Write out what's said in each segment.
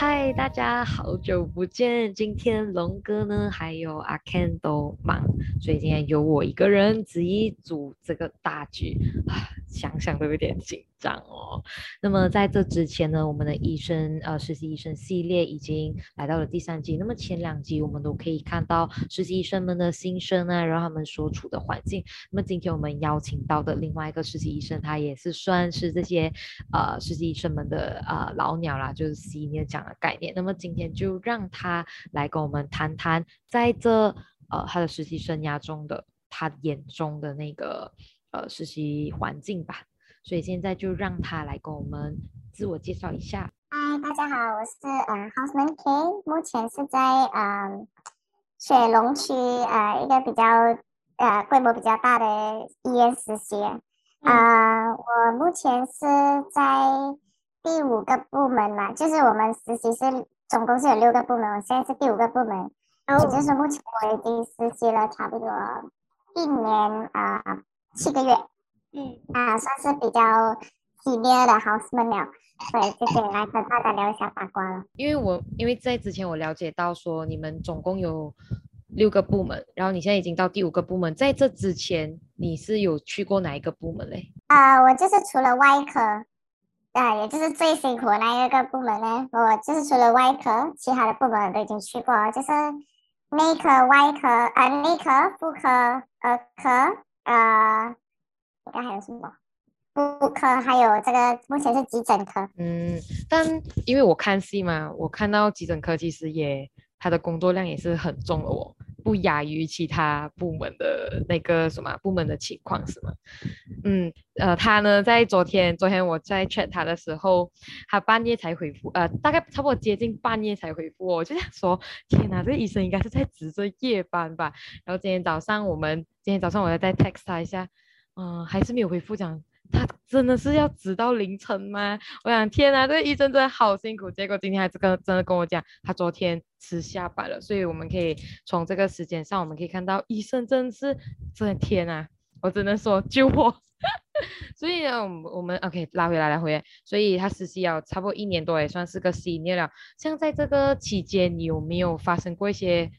嗨，大家好久不见！今天龙哥呢，还有阿 Ken 都忙，所以今天由我一个人执一组这个大局，想想都有点紧张哦。那么在这之前呢，我们的医生呃实习医生系列已经来到了第三集。那么前两集我们都可以看到实习医生们的心声啊，然后他们所处的环境。那么今天我们邀请到的另外一个实习医生，他也是算是这些呃实习医生们的呃老鸟啦，就是 senior 讲的概念。那么今天就让他来跟我们谈谈，在这呃他的实习生涯中的他眼中的那个呃实习环境吧。所以现在就让他来跟我们自我介绍一下。嗨，大家好，我是嗯 Houseman K，目前是在嗯雪龙区呃一个比较呃规模比较大的医院实习。啊，我目前是在第五个部门嘛，就是我们实习是总共是有六个部门，我现在是第五个部门，也就是目前我已经实习了差不多一年啊七个月。嗯啊，算是比较激烈的 houseman 了，所以就可以来跟大家聊一下八卦了。因为我因为在之前我了解到说你们总共有六个部门，然后你现在已经到第五个部门，在这之前你是有去过哪一个部门嘞？啊，我就是除了外科，啊，也就是最辛苦的那一个部门呢，我就是除了外科，其他的部门都已经去过，就是内科、外科啊，内科、妇科、儿科，呃。该还有什么？妇科还有这个，目前是急诊科。嗯，但因为我看戏嘛，我看到急诊科其实也他的工作量也是很重的哦，不亚于其他部门的那个什么部门的情况是吗？嗯，呃，他呢在昨天，昨天我在 chat 他的时候，他半夜才回复，呃，大概差不多接近半夜才回复我，就想说，天哪，这个医生应该是在值着夜班吧？然后今天早上我们，今天早上我要再 text 他一下。嗯，还是没有回复讲，他真的是要直到凌晨吗？我想，天啊，这个医生真的好辛苦。结果今天还是跟真的跟我讲，他昨天吃下班了。所以我们可以从这个时间上，我们可以看到医生真的是，真的天啊！我只能说救我。所以呢，我们我们 OK 拉回来，拉回来。所以他实习了差不多一年多，也算是个经验了。像在这个期间，你有没有发生过一些？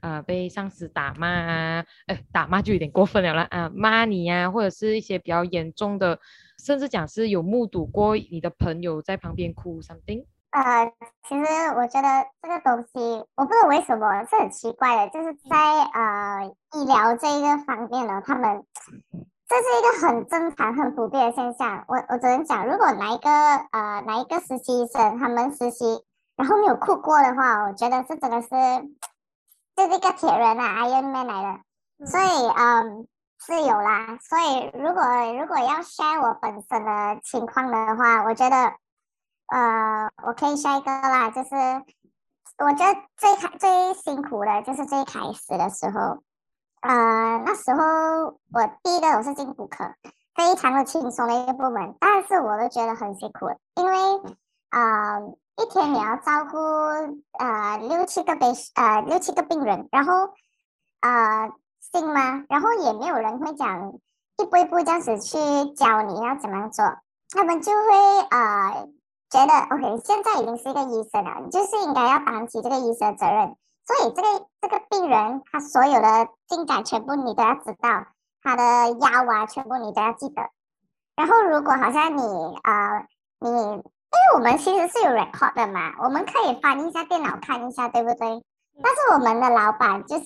呃，被上司打骂啊，哎，打骂就有点过分了啦啊，骂你呀，或者是一些比较严重的，甚至讲是有目睹过你的朋友在旁边哭 something。呃，其实我觉得这个东西，我不知道为什么是很奇怪的，就是在呃医疗这一个方面呢，他们这是一个很正常、很普遍的现象。我我只能讲，如果哪一个呃哪一个实习生他们实习然后没有哭过的话，我觉得这真的是。是一个铁人啊，Iron Man 来的，所以嗯是有啦。所以如果如果要 share 我本身的情况的话，我觉得呃我可以 share 一个啦，就是我觉得最开最辛苦的就是最开始的时候，呃那时候我第一个我是进骨科，非常的轻松的一个部门，但是我都觉得很辛苦，因为啊。一天你要照顾呃六七个病呃六七个病人，然后呃信吗？然后也没有人会讲一步一步这样子去教你要怎么做，他们就会呃觉得 OK，现在已经是一个医生了，你就是应该要担起这个医生的责任，所以这个这个病人他所有的进展全部你都要知道，他的药啊全部你都要记得，然后如果好像你啊你。因为我们其实是有 record 的嘛，我们可以翻一下电脑看一下，对不对？但是我们的老板就是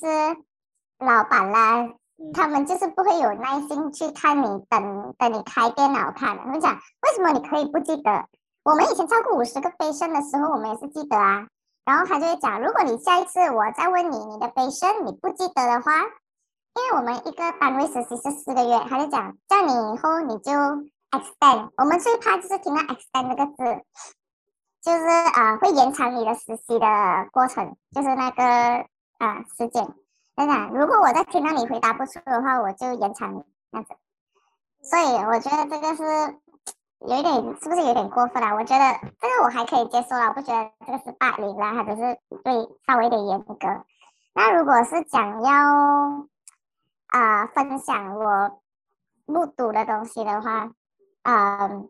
老板啦，他们就是不会有耐心去看你，等等你开电脑看。我们讲为什么你可以不记得？我们以前超过五十个杯生的时候，我们也是记得啊。然后他就会讲，如果你下一次我再问你，你的杯生你不记得的话，因为我们一个单位实习是四个月，他就讲叫你以后你就。extend，我们最怕就是听到 extend 这个字，就是啊会延长你的实习的过程，就是那个啊时间。真的，如果我再听到你回答不出的话，我就延长你这样子。所以我觉得这个是有一点，是不是有点过分了？我觉得这个我还可以接受了，我不觉得这个是霸凌啦，或者是对稍微有点严格。那如果是想要啊分享我目睹的东西的话，嗯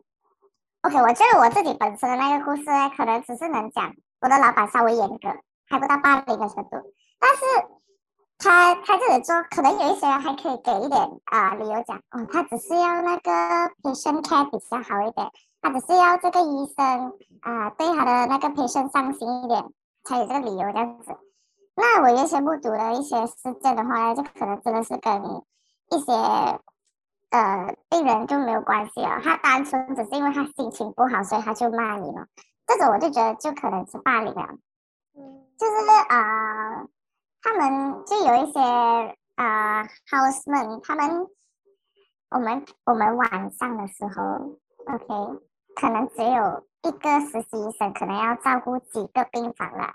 ，OK，我觉得我自己本身的那个故事呢可能只是能讲我的老板稍微严格，还不到霸凌的程度，但是他他这里做，可能有一些人还可以给一点啊理由讲，哦，他只是要那个 patient care 比较好一点，他只是要这个医生啊对他的那个 patient 上心一点，才有这个理由这样子。那我原先目睹的一些事件的话呢，就可能真的是跟一些呃病人就没有关系了，他单纯只是因为他心情不好，所以他就骂你了。这种我就觉得就可能是霸凌了。嗯，就是啊，他们就有一些啊 houseman，他们我们我们晚上的时候，OK，可能只有一个实习医生，可能要照顾几个病房了。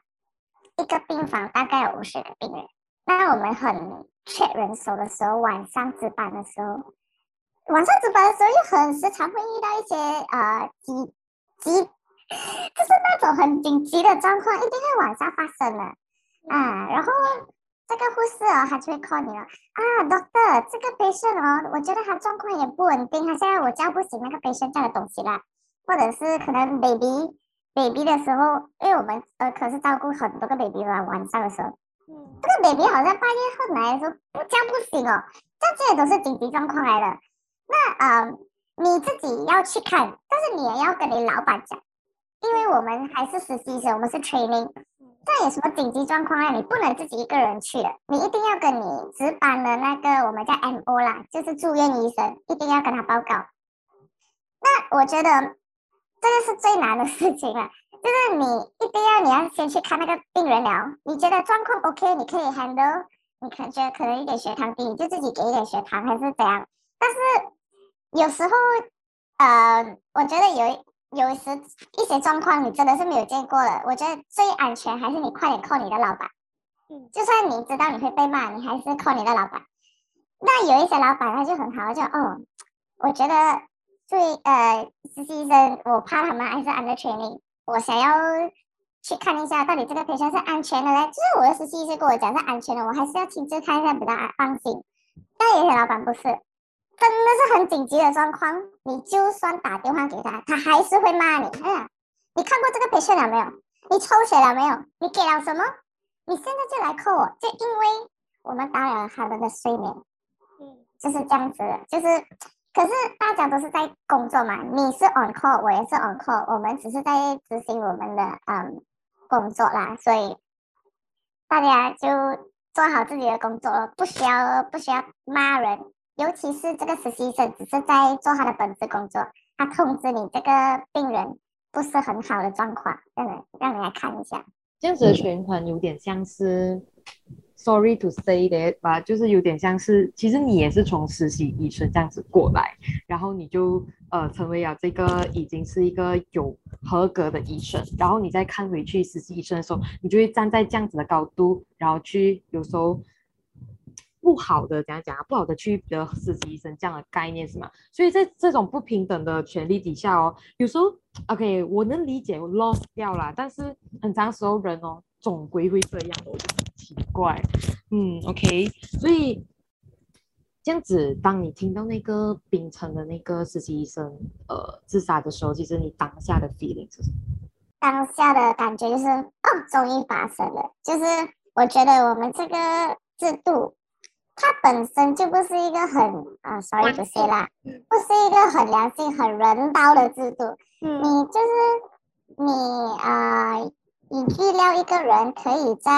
一个病房大概有五十个病人，那我们很缺人手的时候，晚上值班的时候，晚上值班的时候就很时常会遇到一些呃急急，就是那种很紧急的状况，一定会晚上发生的啊。然后这个护士哦，他就会 call 你了啊，doctor，这个 patient 哦，我觉得他状况也不稳定，他现在我叫不醒那个 patient 这样的东西啦，或者是可能 baby。baby 的时候，因为我们呃可是照顾很多个 baby 嘛，晚上的时候，这个 baby 好像半夜后来的时候不叫不醒哦，这这些都是紧急状况来的。那呃你自己要去看，但是你也要跟你老板讲，因为我们还是实习生，我们是 training，这有什么紧急状况啊，你不能自己一个人去的，你一定要跟你值班的那个我们叫 MO 啦，就是住院医生，一定要跟他报告。那我觉得。这个是最难的事情了，就是你一定要你要先去看那个病人聊，你觉得状况 OK，你可以 handle，你可能觉得可能一点血糖低，你就自己给一点血糖还是怎样。但是有时候，呃，我觉得有有时一些状况你真的是没有见过的，我觉得最安全还是你快点 call 你的老板。嗯，就算你知道你会被骂，你还是 call 你的老板。那有一些老板他就很好，就哦，我觉得。最，呃，实习生，我怕他们还是 under training，我想要去看一下，到底这个培训是安全的嘞。就是我的实习生跟我讲是安全的，我还是要亲自看一下比较安放心。但有些老板不是，真的是很紧急的状况，你就算打电话给他，他还是会骂你。哎呀，你看过这个培训了没有？你抽血了没有？你给了什么？你现在就来扣我，就因为我们打扰了他们的睡眠。嗯，就是这样子的，就是。可是大家都是在工作嘛，你是 on call，我也是 on call，我们只是在执行我们的嗯工作啦，所以大家就做好自己的工作了，不需要不需要骂人，尤其是这个实习生只是在做他的本职工作，他通知你这个病人不是很好的状况，让人让你来看一下，这样子的循环有点像是。Sorry to say that，吧，就是有点像是，其实你也是从实习医生这样子过来，然后你就呃成为了这个已经是一个有合格的医生，然后你再看回去实习医生的时候，你就会站在这样子的高度，然后去有时候不好的怎样讲啊，不好的去的实习医生这样的概念是吗？所以在这种不平等的权利底下哦，有时候 OK 我能理解我 lost 掉了，但是很长时候人哦总归会这样的。奇怪，嗯，OK，所以这样子，当你听到那个冰城的那个实习医生呃自杀的时候，其实你当下的 feeling 是什么？当下的感觉就是，哦，终于发生了。就是我觉得我们这个制度，它本身就不是一个很啊，sorry 不是啦，不是一个很良心、很人道的制度。嗯，你就是你啊，你预料一个人可以在。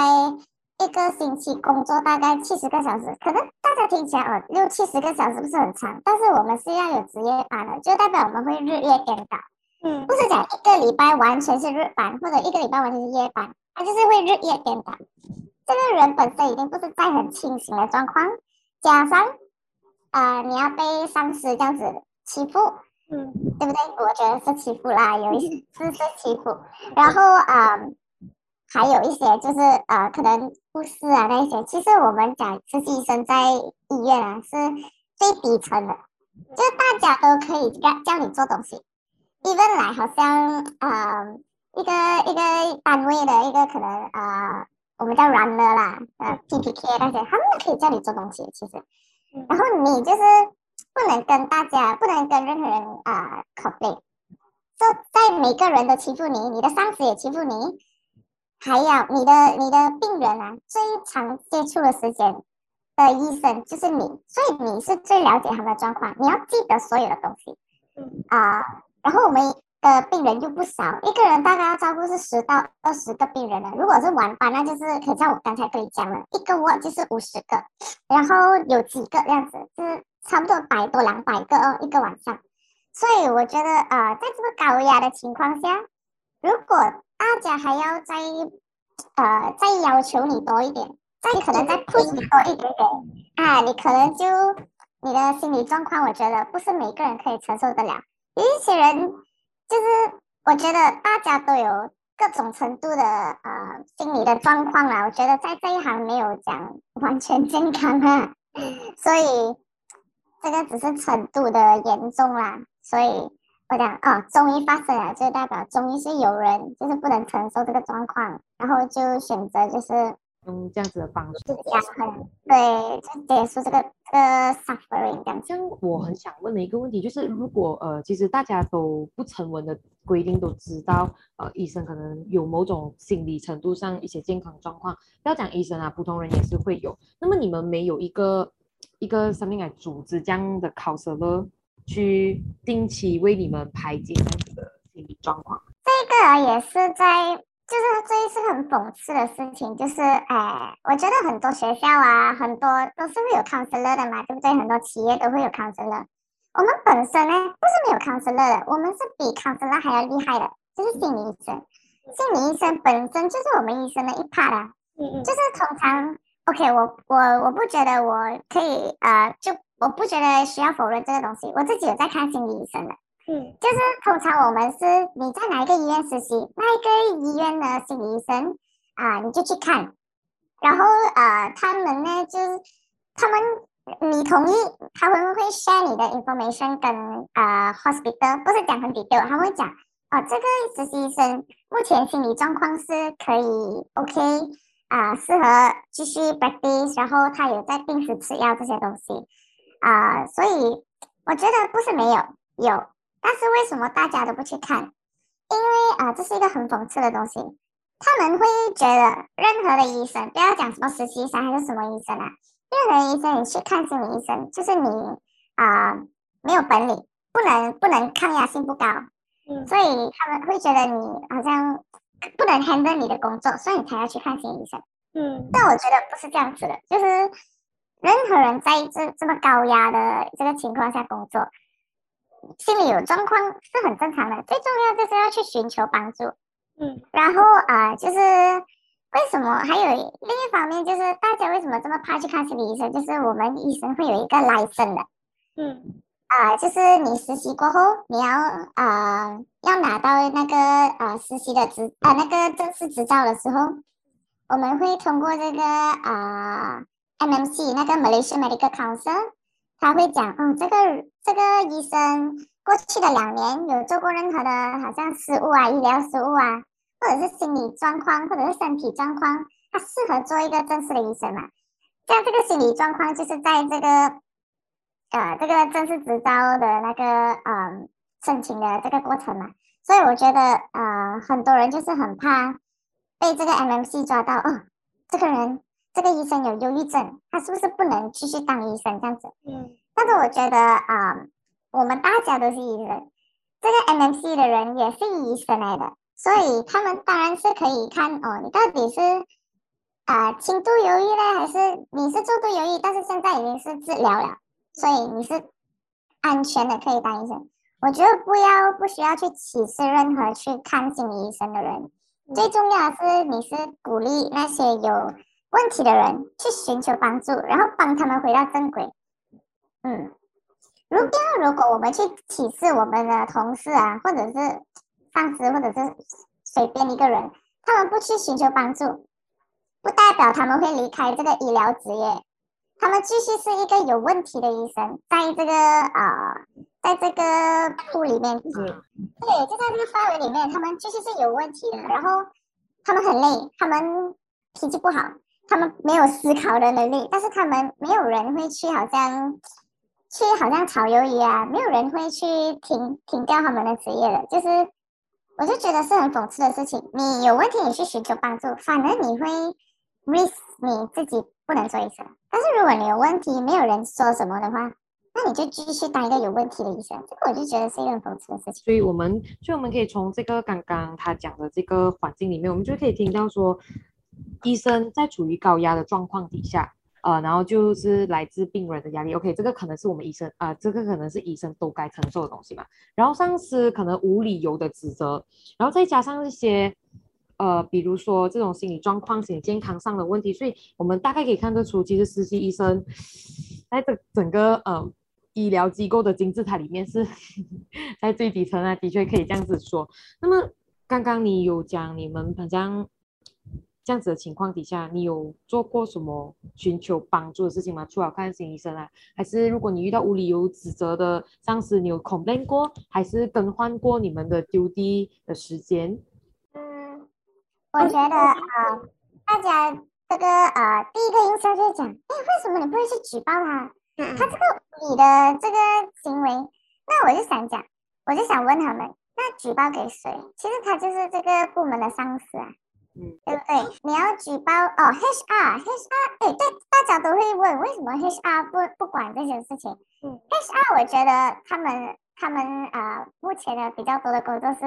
一个星期工作大概七十个小时，可能大家听起来哦，六七十个小时不是很长，但是我们是要有职业班的，就代表我们会日夜颠倒。嗯，不是讲一个礼拜完全是日班，或者一个礼拜完全是夜班，它就是会日夜颠倒。这个人本身已经不是在很清醒的状况，加上啊，你要被上司这样子欺负，嗯，对不对？我觉得是欺负啦，有一些是是欺负，然后啊。还有一些就是呃，可能护士啊那些，其实我们讲实习生在医院啊是最底层的，就大家都可以叫叫你做东西。even 来好像呃一个一个单位的一个可能呃我们叫 runner 啦，呃 PPK 那些，他们都可以叫你做东西。其实，然后你就是不能跟大家，不能跟任何人啊 complain，就在每个人都欺负你，你的上司也欺负你。还有你的你的病人啊，最常接触的时间的医生就是你，所以你是最了解他们的状况，你要记得所有的东西。嗯啊，然后我们的病人又不少，一个人大概要照顾是十到二十个病人了。如果是晚班，那就是可像我刚才跟你讲了，一个卧就是五十个，然后有几个这样子，就是差不多百多两百个哦，一个晚上。所以我觉得呃，在这么高压的情况下，如果大家还要再呃再要求你多一点，再可能再 push 你多一点点，啊，你可能就你的心理状况，我觉得不是每个人可以承受得了。有一些人就是我觉得大家都有各种程度的呃心理的状况啦，我觉得在这一行没有讲完全健康啊，所以这个只是程度的严重啦，所以。我讲哦，终于发生了，就代表终于是有人就是不能承受这个状况，然后就选择就是用这样子的方式，对，就结束这个这个 suffering 这样。像我很想问的一个问题就是，如果呃，其实大家都不成文的规定都知道，呃，医生可能有某种心理程度上一些健康状况，不要讲医生啊，普通人也是会有。那么你们没有一个一个生命来组织这样的考试了？去定期为你们排解这样子的心理状况，这个也是在，就是这一次很讽刺的事情，就是，哎，我觉得很多学校啊，很多都是会有 counselor 的嘛，对不对？很多企业都会有 counselor。我们本身呢，不是没有 counselor 的，我们是比 counselor 还要厉害的，就是心理医生。心理医生本身就是我们医生的一 part 啊，嗯嗯，就是通常，OK，我我我不觉得我可以，呃，就。我不觉得需要否认这个东西，我自己有在看心理医生的，嗯，就是通常我们是你在哪一个医院实习，那一个医院的心理医生啊，你就去看，然后呃，他们呢就是他们你同意，他们会 share 你的 information 跟呃 hospital，不是讲很 detail，他会讲哦，这个实习医生目前心理状况是可以 OK 啊，适合继续 practice，然后他有在定时吃药这些东西。啊，所以我觉得不是没有有，但是为什么大家都不去看？因为啊，这是一个很讽刺的东西。他们会觉得任何的医生，不要讲什么实习生还是什么医生啊，任何医生你去看心理医生，就是你啊没有本领，不能不能抗压性不高，嗯，所以他们会觉得你好像不能 handle 你的工作，所以你才要去看心理医生，嗯，但我觉得不是这样子的，就是。任何人在这这么高压的这个情况下工作，心里有状况是很正常的。最重要就是要去寻求帮助，嗯，然后啊，就是为什么还有另一方面，就是大家为什么这么怕去看心理医生？就是我们医生会有一个 license 的，嗯，啊，就是你实习过后，你要啊要拿到那个啊实习的执啊那个正式执照的时候，我们会通过这个啊。MMC 那个 Malaysia Medical Council，他会讲，哦，这个这个医生过去的两年有做过任何的，好像失误啊，医疗失误啊，或者是心理状况，或者是身体状况，他适合做一个正式的医生嘛？像这个心理状况，就是在这个呃这个正式执照的那个嗯申请的这个过程嘛，所以我觉得呃很多人就是很怕被这个 MMC 抓到，哦，这个人。这个医生有忧郁症，他是不是不能继续当医生这样子？嗯，但是我觉得啊，我们大家都是医生，这个 MMC 的人也是医生来的，所以他们当然是可以看哦，你到底是啊轻度忧郁呢，还是你是重度忧郁？但是现在已经是治疗了，所以你是安全的可以当医生。我觉得不要不需要去歧视任何去看心理医生的人，最重要的是你是鼓励那些有。问题的人去寻求帮助，然后帮他们回到正轨。嗯，如果如果我们去歧视我们的同事啊，或者是上司，或者是随便一个人，他们不去寻求帮助，不代表他们会离开这个医疗职业。他们继续是一个有问题的医生，在这个啊，在这个铺里面，对，就在这个范围里面，他们继续是有问题的。然后他们很累，他们脾气不好。他们没有思考的能力，但是他们没有人会去，好像去好像炒鱿鱼啊，没有人会去停停掉他们的职业的，就是我就觉得是很讽刺的事情。你有问题，你去寻求帮助，反而你会 risk 你自己不能做医生。但是如果你有问题，没有人说什么的话，那你就继续当一个有问题的医生。这个我就觉得是一个很讽刺的事情。所以我们，所以我们可以从这个刚刚他讲的这个环境里面，我们就可以听到说，医生在处于高压的状况底下。呃，然后就是来自病人的压力。OK，这个可能是我们医生啊，这个可能是医生都该承受的东西嘛。然后上司可能无理由的指责，然后再加上一些呃，比如说这种心理状况、心理健康上的问题，所以我们大概可以看得出，其实实习医生在这整个呃医疗机构的金字塔里面是 在最底层啊，的确可以这样子说。那么刚刚你有讲你们好像。这样子的情况底下，你有做过什么寻求帮助的事情吗？除了看心理医生啊，还是如果你遇到无理由指责的上司，你有 complain 过，还是更换过你们的 duty 的时间？嗯，我觉得啊，大家这个呃，第一个印象就是讲，哎，为什么你不会去举报他？他这个你的这个行为，那我就想讲，我就想问他们，那举报给谁？其实他就是这个部门的上司啊。嗯，对不对？你要举报哦，HR，HR，哎，对，大家都会问为什么 HR 不不管这些事情。嗯，HR 我觉得他们他们啊，目前的比较多的工作是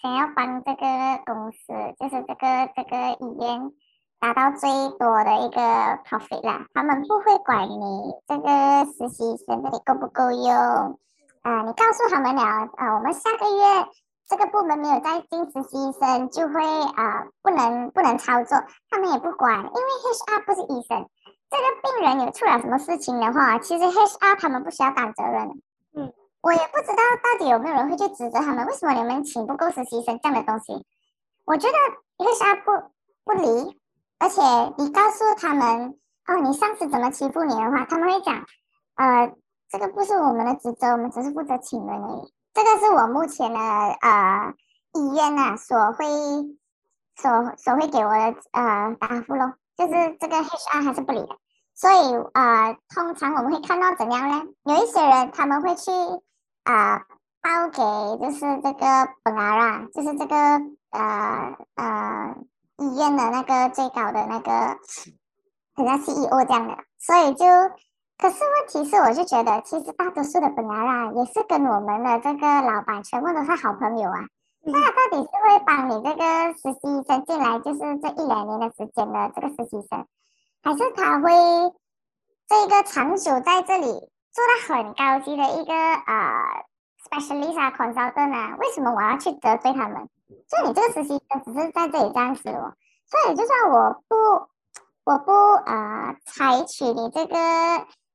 想要帮这个公司，就是这个这个医院达到最多的一个 profit 啦。他们不会管你这个实习生这里够不够用啊，你告诉他们了啊，我们下个月。这个部门没有在进实习生，就会啊不能不能操作，他们也不管，因为 HR 不是医生。这个病人有出了什么事情的话，其实 HR 他们不需要担责任。嗯，我也不知道到底有没有人会去指责他们，为什么你们请不够实习生这样的东西？我觉得 HR 不不理，而且你告诉他们哦，你上司怎么欺负你的话，他们会讲，呃，这个不是我们的职责，我们只是负责请人而已。这个是我目前的呃医院呐所会所所会给我的呃答复咯，就是这个 HR 还是不理的，所以呃通常我们会看到怎样呢？有一些人他们会去啊报给就是这个本阿拉，就是这个呃呃医院的那个最高的那个好像 CEO 这样的，所以就。可是问题是，我就觉得其实大多数的本来啦，也是跟我们的这个老板全部都是好朋友啊。那到底是会帮你这个实习生进来，就是这一两年的时间的这个实习生，还是他会这个长久在这里做到很高级的一个呃 specialist 啊 consultant 啊？为什么我要去得罪他们？就你这个实习生只是在这里样子哦，所以就算我不我不呃采取你这个。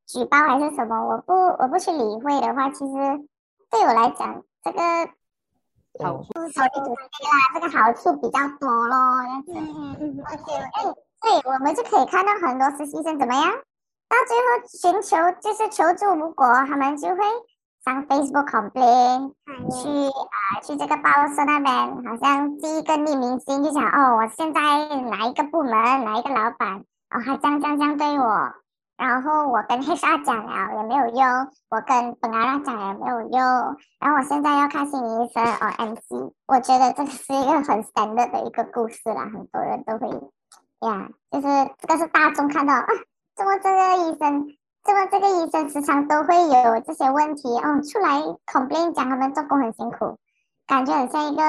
举报还是什么？我不我不去理会的话，其实对我来讲，这个好处啦，这个好处比较多咯。嗯嗯嗯。而且，哎，对，我们就可以看到很多实习生怎么样，到最后寻求就是求助无果，他们就会上 Facebook complain，去啊去这个报社那边，好像寄一个匿名信，就想哦，我现在哪一个部门哪一个老板哦，还这样这样这样对我。然后我跟 HR 讲了也没有用，我跟本阿拉讲也没有用，然后我现在要看心理医生哦，MC，我觉得这个是一个很 standard 的一个故事啦，很多人都会呀，就是这个是大众看到啊，怎么这个医生，怎么这个医生时常都会有这些问题哦，出来 complain 讲他们做工很辛苦，感觉很像一个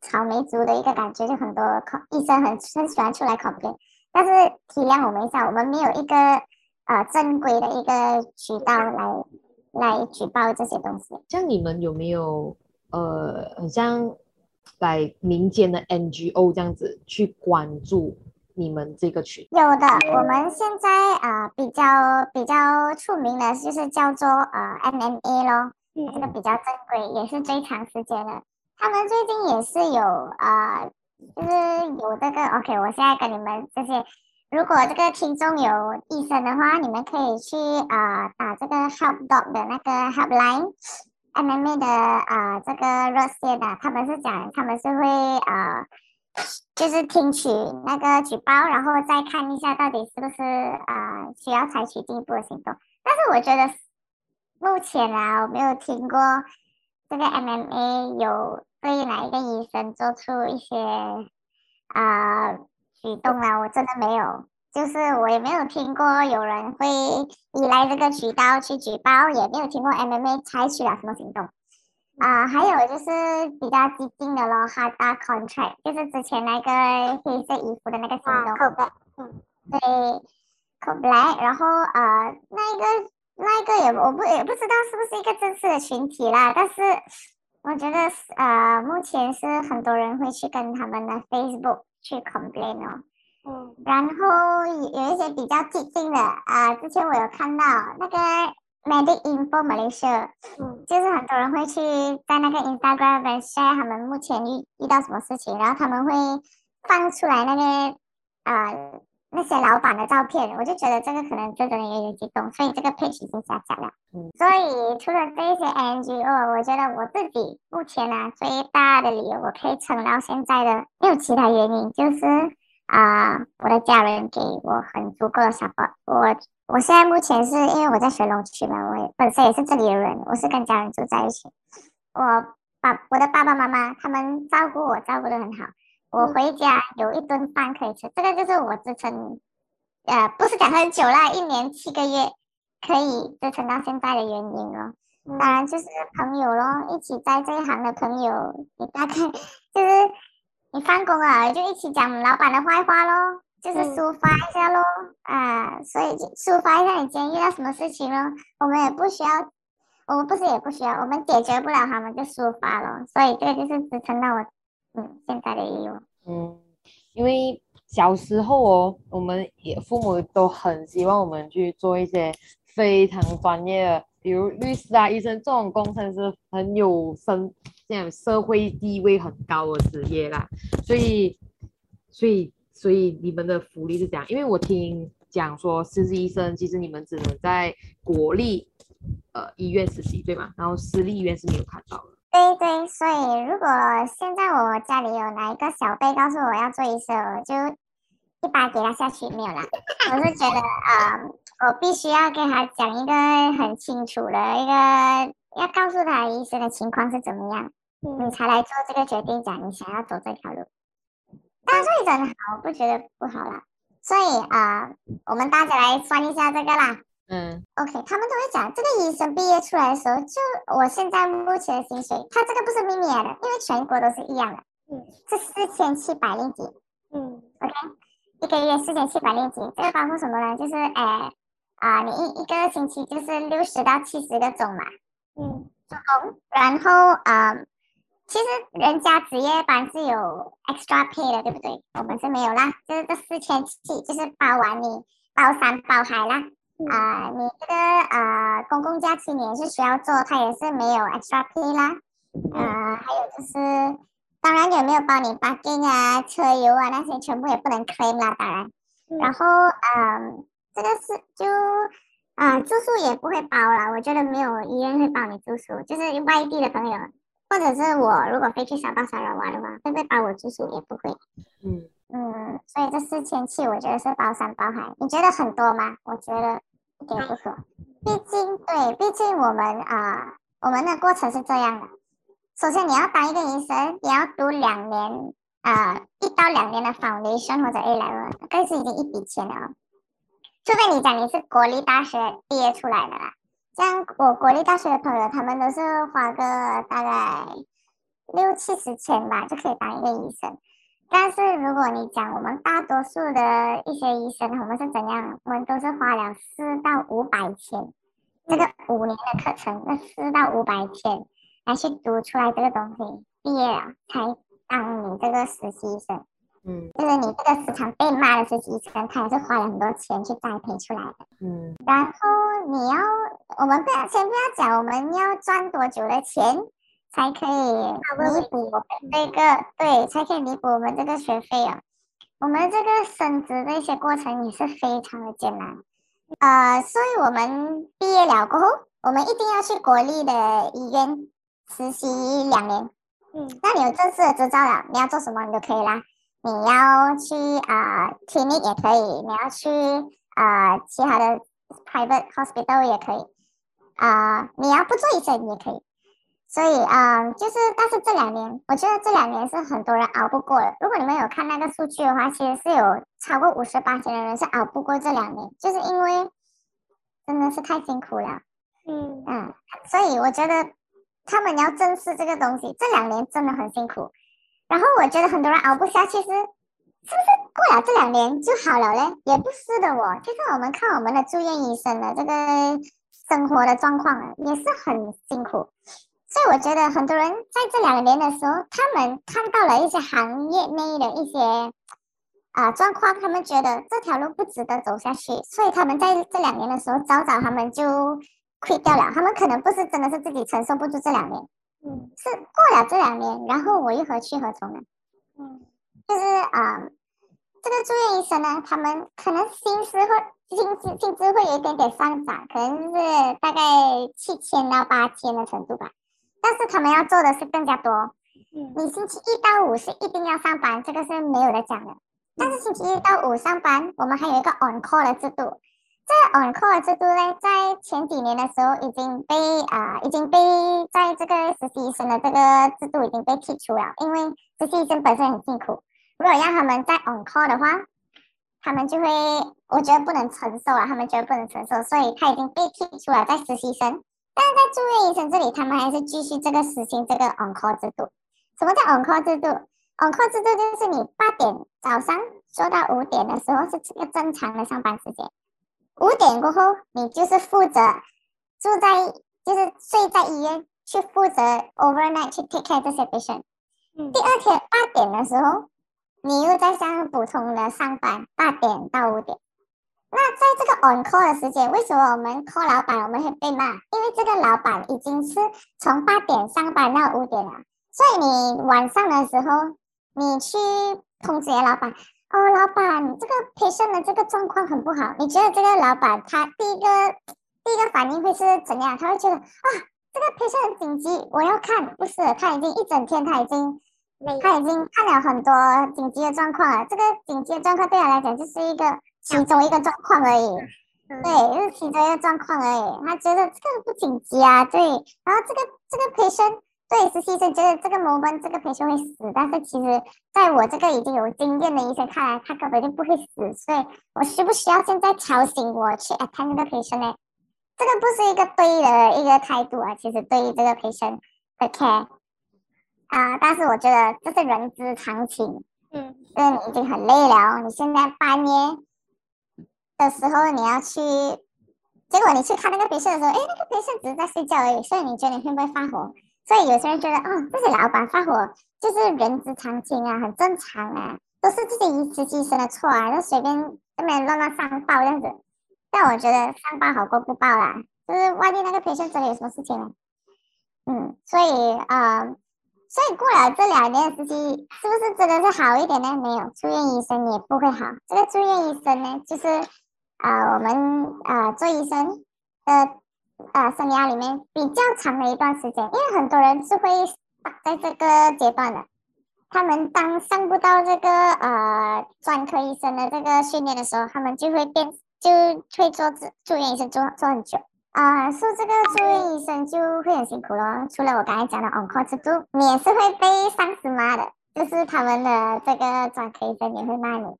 草莓族的一个感觉，就很多医生很很喜欢出来 complain，但是体谅我们一下，我们没有一个。啊，正规的一个渠道来来举报这些东西。像你们有没有呃，很像来民间的 NGO 这样子去关注你们这个群？有的，我们现在啊比较比较出名的就是叫做呃 MMA 咯，这个比较正规，也是最长时间的。他们最近也是有呃，就是有这个 OK，我现在跟你们这些。如果这个听众有医生的话，你们可以去啊打这个 Help Dog 的那个 Helpline，MMA 的啊这个热线的，他们是讲他们是会啊，就是听取那个举报，然后再看一下到底是不是啊需要采取进一步的行动。但是我觉得目前啊，我没有听过这个 MMA 有对哪一个医生做出一些啊举动啦，我真的没有，就是我也没有听过有人会依赖这个渠道去举报，也没有听过 MMA 采取了什么行动。啊，还有就是比较激进的咯，哈达 contract，就是之前那个黑色衣服的那个行动。对，c black，然后呃，那一个那一个也我不也不知道是不是一个正式的群体啦，但是我觉得呃，目前是很多人会去跟他们的 Facebook 去 complain 哦。嗯。然后有一些比较激进的啊，之前我有看到那个。Medic Info Malaysia，嗯，就是很多人会去在那个 Instagram 上 share 他们目前遇遇到什么事情，然后他们会放出来那个呃那些老板的照片，我就觉得这个可能真的有点激动，所以这个 page 已经下架了。嗯，所以除了这些 NGO，我觉得我自己目前呢最大的理由我可以撑到现在的没有其他原因，就是啊我的家人给我很足够的 support，我。我现在目前是因为我在学龙区嘛，我本身也是这里的人，我是跟家人住在一起。我爸我的爸爸妈妈他们照顾我，照顾的很好。我回家有一顿饭可以吃，这个就是我支撑，呃，不是讲很久了，一年七个月可以支撑到现在的原因哦。当然就是朋友咯，一起在这一行的朋友，你大概 就是你放工了就一起讲老板的坏话咯。就是抒发一下咯，啊，所以抒发一下你今天遇到什么事情咯。我们也不需要，我们不是也不需要，我们解决不了他们就抒发咯。所以这个就是支撑到我，嗯，现在的理由。嗯，因为小时候哦，我们也父母都很希望我们去做一些非常专业的，比如律师啊、医生这种工程师，很有身这样社会地位很高的职业啦。所以，所以。所以你们的福利是这样，因为我听讲说，实习医生其实你们只能在国立呃医院实习，对吗？然后私立医院是没有看到的。对对，所以如果现在我家里有哪一个小辈告诉我要做医生，我就一把给他下去，没有啦。我是觉得啊，我必须要跟他讲一个很清楚的一个，要告诉他医生的情况是怎么样，你才来做这个决定，讲你想要走这条路。但是真好，我不觉得不好啦。所以啊，我们大家来算一下这个啦。嗯。OK，他们都会讲，这个医生毕业出来的时候，就我现在目前的薪水，他这个不是秘密来的，因为全国都是一样的。嗯。是四千七百令吉。嗯。OK，一个月四千七百令吉，这个包括什么呢？就是哎啊，你一一个星期就是六十到七十个钟嘛。嗯。做工，然后啊。其实人家职业班是有 extra pay 的，对不对？我们是没有啦，就是这四千七，就是包完你包山包海啦。啊，你这个呃公共假期你也是需要做，它也是没有 extra pay 啦。呃，还有就是，当然有没有包你 parking 啊、车油啊那些，全部也不能 claim 啦，当然。然后嗯，这个是就啊住宿也不会包了，我觉得没有医院会帮你住宿，就是外地的朋友。或者是我如果飞去小岛沙拉玩的话，会不会包我住宿？也不会。嗯嗯，所以这四千七，我觉得是包山包海。你觉得很多吗？我觉得一点不错。毕竟，对，毕竟我们啊，我们的过程是这样的。首先，你要当一个医生，你要读两年啊，一到两年的 foundation 或者 A level，这是已经一笔钱了。除非你讲你是国立大学毕业出来的啦。像我国立大学的朋友，他们都是花个大概六七十千吧，就可以当一个医生。但是如果你讲我们大多数的一些医生，我们是怎样？我们都是花了四到五百千，这个五年的课程，那四到五百千来去读出来这个东西，毕业了才当你这个实习医生。嗯，就是你这个时常被骂的实习生，他也是花了很多钱去栽培出来的。嗯，然后你要，我们不要先不要讲，我们要赚多久的钱才可以弥补我们这个，对，才可以弥补我们这个学费啊。我们这个升职的一些过程也是非常的艰难。呃，所以我们毕业了过后，我们一定要去国立的医院实习两年。嗯，那你有正式的执照了，你要做什么你都可以啦。你要去啊，clinic 也可以；你要去啊，其他的 private hospital 也可以。啊，你要不做医生也可以。所以啊，就是但是这两年，我觉得这两年是很多人熬不过的。如果你们有看那个数据的话，其实是有超过五十八千的人是熬不过这两年，就是因为真的是太辛苦了。嗯嗯，所以我觉得他们要正视这个东西，这两年真的很辛苦。然后我觉得很多人熬不下去是，是不是过了这两年就好了嘞？也不是的哦，就是我们看我们的住院医生的这个生活的状况也是很辛苦。所以我觉得很多人在这两年的时候，他们看到了一些行业内的一些啊状况，他们觉得这条路不值得走下去，所以他们在这两年的时候，早早他们就。亏掉了，他们可能不是真的是自己承受不住这两年，嗯，是过了这两年，然后我又何去何从呢？嗯，就是啊，这个住院医生呢，他们可能薪资会薪资薪资会有一点点上涨，可能是大概七千到八千的程度吧，但是他们要做的是更加多。嗯，你星期一到五是一定要上班，这个是没有的讲的，但是星期一到五上班，我们还有一个 on call 的制度。这 on call 的制度呢，在前几年的时候已经被啊，已经被在这个实习医生的这个制度已经被剔除了，因为实习医生本身很辛苦，如果让他们在 on call 的话，他们就会，我觉得不能承受啊，他们觉得不能承受，所以他已经被剔除了在实习生，但是在住院医生这里，他们还是继续这个实行这个 on call 制度。什么叫 on call 制度？on call 制度就是你八点早上做到五点的时候是这个正常的上班时间。五点过后，你就是负责住在，就是睡在医院，去负责 overnight 去 take care 这些 patient。第二天八点的时候，你又在上普通的上班，八点到五点。那在这个 on call 的时间，为什么我们 call 老板我们会被骂？因为这个老板已经是从八点上班到五点了，所以你晚上的时候，你去通知老板。哦，老板，这个培训的这个状况很不好。你觉得这个老板他第一个第一个反应会是怎样？他会觉得啊，这个培训很紧急，我要看。不是，他已经一整天，他已经他已经看了很多紧急的状况了。这个紧急的状况对他来讲就是一个其中一个状况而已。对，就是其中一个状况而已。他觉得这个不紧急啊，对。然后这个这个培训。对，实习生觉得这个 moment 这个培训会死，但是其实在我这个已经有经验的医生看来，他根本就不会死，所以我需不需要现在吵醒我去 attend 这个培训呢？这个不是一个对的一个态度啊，其实对于这个培训的 care 啊，但是我觉得这是人之常情，嗯，因为你已经很累了，你现在半夜的时候你要去，结果你去看那个培训的时候，哎，那个培训只是在睡觉而已，所以你觉得你会不会发火？所以有些人觉得，哦，这些老板发火就是人之常情啊，很正常啊，都是这些医实习生的错啊，就随便这边乱乱上报这样子。但我觉得上报好过不报啦，就是万一那个培训真的有什么事情呢？嗯，所以啊，所以过了这两年实习，是不是真的是好一点呢？没有，住院医生也不会好。这个住院医生呢，就是啊，我们啊做医生的。啊，生涯里面比较长的一段时间，因为很多人是会在这个阶段的，他们当上不到这个呃专科医生的这个训练的时候，他们就会变，就会做住住院医生做做很久啊，说这个住院医生就会很辛苦咯。除了我刚才讲的 on call 制度，你也是会被上司骂的，就是他们的这个专科医生也会骂你，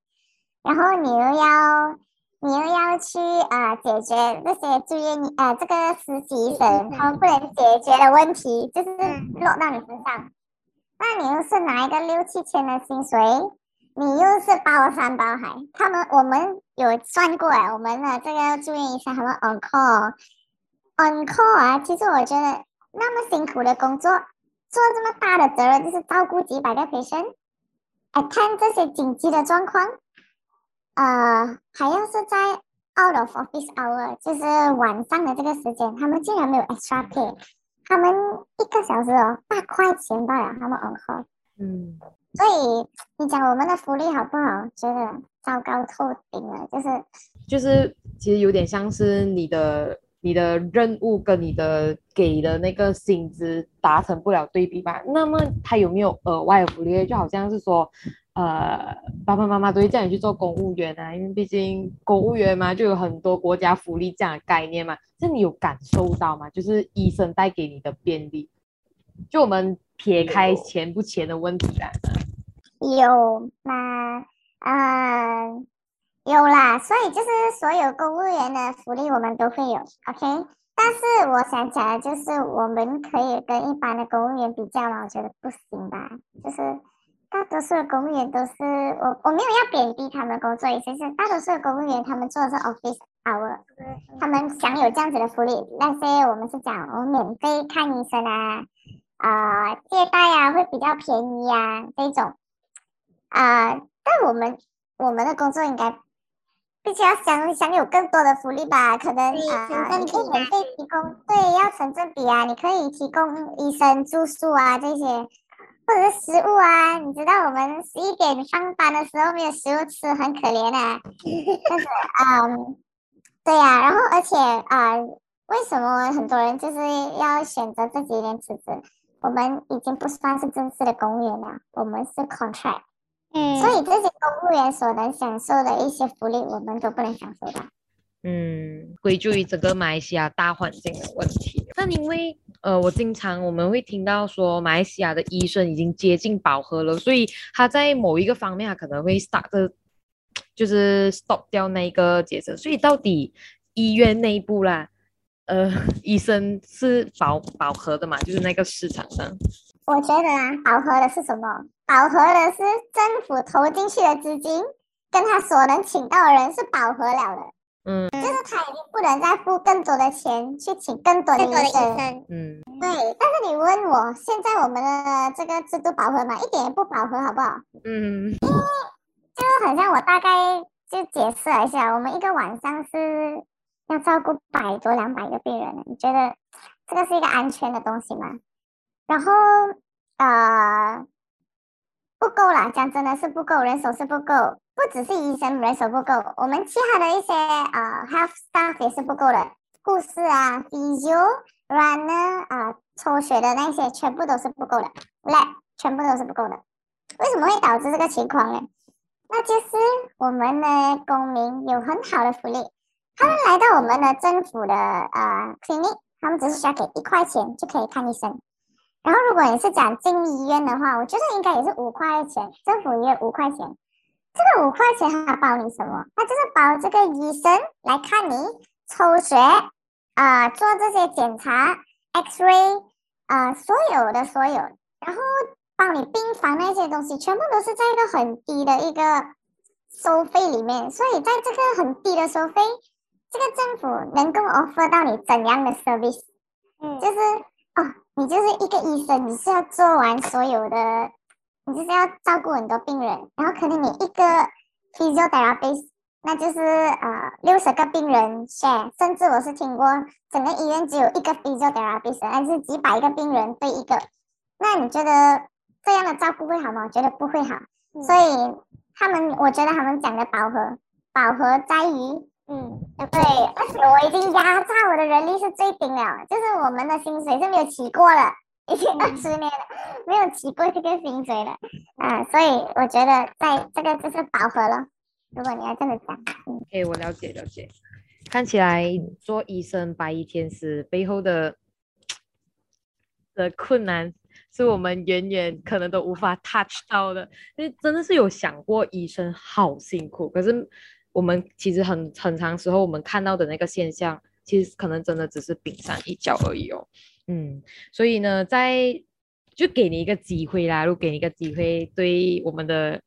然后你又要。你又要去啊解决这些住院呃这个实习生他们不能解决的问题，就是落到你身上。那你又是拿一个六七千的薪水，你又是包山包海。他们我们有算过哎，我们的这个住院医生他们 on call，on call 啊，其实我觉得那么辛苦的工作，做这么大的责任，就是照顾几百个学生，哎，看这些紧急的状况。呃，还要是在 out of office hour，就是晚上的这个时间，他们竟然没有 extra pay，他们一个小时哦八块钱罢了，他们 on call。嗯，所以你讲我们的福利好不好？觉得糟糕透顶了，就是就是，其实有点像是你的你的任务跟你的给的那个薪资达成不了对比吧？那么他有没有额外的福利？就好像是说。呃，爸爸妈妈都会叫你去做公务员啊，因为毕竟公务员嘛，就有很多国家福利这样的概念嘛。这你有感受到吗？就是医生带给你的便利。就我们撇开钱不钱的问题啦。有吗？嗯，有啦。所以就是所有公务员的福利我们都会有，OK。但是我想讲的就是，我们可以跟一般的公务员比较吗？我觉得不行吧。就是大多数的公务员都是我我没有要贬低他们工作，意思是大多数的公务员他们做的是 office hour，他们享有这样子的福利。那些我们是讲我们免费看医生啊，啊借贷啊会比较便宜啊这种。啊，但我们我们的工作应该必须要享享有更多的福利吧？可能啊，你可以免费提供，对，要成正比啊。你可以提供医生住宿啊这些，或者是食物啊。你知道我们十一点上班的时候没有食物吃，很可怜啊。但是啊，对呀，然后而且啊，为什么很多人就是要选择这几年辞职？我们已经不算是正式的公务员了，我们是 contract。嗯，所以这些公务员所能享受的一些福利，我们都不能享受到。嗯，归咎于整个马来西亚大环境的问题。那因为呃，我经常我们会听到说，马来西亚的医生已经接近饱和了，所以他在某一个方面，他可能会 start 就是 stop 掉那个节奏。所以到底医院内部啦，呃，医生是饱饱和的嘛？就是那个市场上。我觉得啊，饱和的是什么？饱和的是政府投进去的资金，跟他所能请到的人是饱和了的。嗯，就是他已经不能再付更多的钱去请更多的医生。嗯，对。但是你问我，现在我们的这个制度饱和吗？一点也不饱和，好不好？嗯。因为就好像我大概就解释了一下，我们一个晚上是要照顾百多两百个病人，你觉得这个是一个安全的东西吗？然后，呃，不够啦，讲真的是不够，人手是不够，不只是医生人手不够，我们其他的一些呃 health staff 也是不够的，护士啊，physio、runner 啊，抽血的那些全部都是不够的，lab 全部都是不够的。为什么会导致这个情况呢？那就是我们的公民有很好的福利，他们来到我们的政府的呃 clinic，他们只是需要给一块钱就可以看医生。然后，如果你是讲进医院的话，我觉得应该也是五块钱，政府也五块钱。这个五块钱它包你什么？它就是包这个医生来看你抽血啊，做这些检查，X-ray 啊，所有的所有，然后帮你病房那些东西，全部都是在一个很低的一个收费里面。所以在这个很低的收费，这个政府能够 offer 到你怎样的 service？嗯，就是哦。你就是一个医生，你是要做完所有的，你就是要照顾很多病人，然后可能你一个 physiotherapist，那就是呃六十个病人 share，甚至我是听过整个医院只有一个 physiotherapist，还是几百个病人对一个，那你觉得这样的照顾会好吗？我觉得不会好，所以他们我觉得他们讲的饱和，饱和在于。嗯，对，而 且我已经压榨我的人力是最顶了，就是我们的薪水是没有起过了，已经二十年了，没有起过这个薪水了，啊，所以我觉得在这个就是饱和了。如果你要这么讲，嗯，哎，我了解了解，看起来做医生白衣天使背后的的困难是我们远远可能都无法 touch 到的，因为真的是有想过医生好辛苦，可是。我们其实很很长时候，我们看到的那个现象，其实可能真的只是冰山一角而已哦。嗯，所以呢，在就给你一个机会啦，如果给你一个机会，对我们的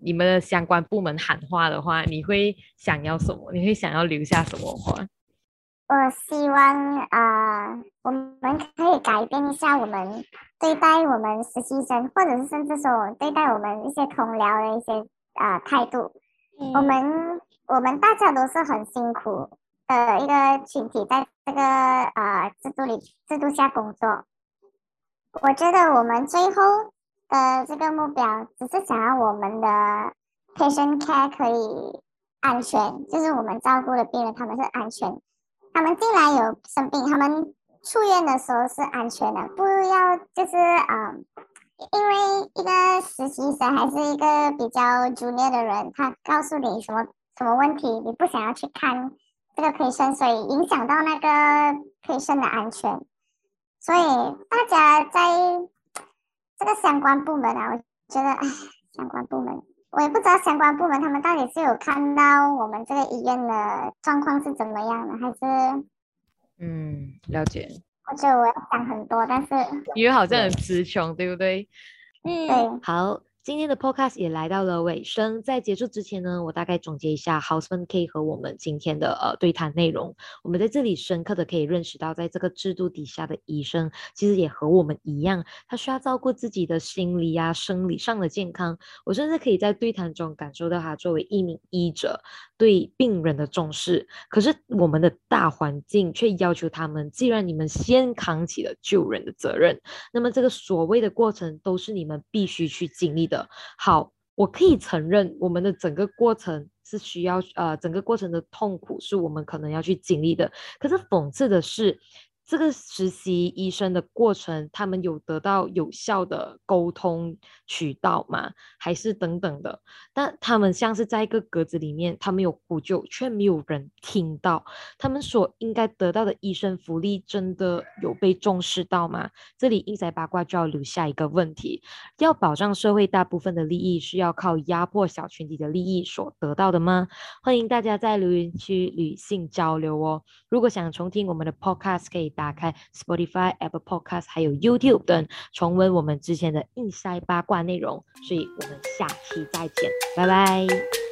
你们的相关部门喊话的话，你会想要什么？你会想要留下什么话？我希望啊，我们可以改变一下我们对待我们实习生，或者是甚至说对待我们一些同僚的一些啊态度。我们我们大家都是很辛苦的一个群体，在这个呃制度里制度下工作。我觉得我们最后的这个目标，只是想要我们的 patient care 可以安全，就是我们照顾的病人他们是安全，他们进来有生病，他们出院的时候是安全的，不要就是啊。因为一个实习生还是一个比较 junior 的人，他告诉你什么什么问题，你不想要去看这个培训，所以影响到那个可以生的安全。所以大家在这个相关部门啊，我觉得，哎，相关部门，我也不知道相关部门他们到底是有看到我们这个医院的状况是怎么样的，还是，嗯，了解。我觉得我要想很多，但是因为好像很词穷，对不对？嗯，对，好。今天的 podcast 也来到了尾声，在结束之前呢，我大概总结一下 Houseman K 和我们今天的呃对谈内容。我们在这里深刻的可以认识到，在这个制度底下的医生，其实也和我们一样，他需要照顾自己的心理呀、生理上的健康。我甚至可以在对谈中感受到他作为一名医者对病人的重视。可是我们的大环境却要求他们，既然你们先扛起了救人的责任，那么这个所谓的过程都是你们必须去经历。的好，我可以承认，我们的整个过程是需要呃，整个过程的痛苦是我们可能要去经历的。可是讽刺的是。这个实习医生的过程，他们有得到有效的沟通渠道吗？还是等等的？但他们像是在一个格子里面，他们有呼救，却没有人听到。他们所应该得到的医生福利，真的有被重视到吗？这里硬塞八卦就要留下一个问题：要保障社会大部分的利益，是要靠压迫小群体的利益所得到的吗？欢迎大家在留言区理性交流哦。如果想重听我们的 Podcast，可以。打开 Spotify、Apple Podcast，还有 YouTube 等，重温我们之前的硬塞八卦内容。所以我们下期再见，拜拜。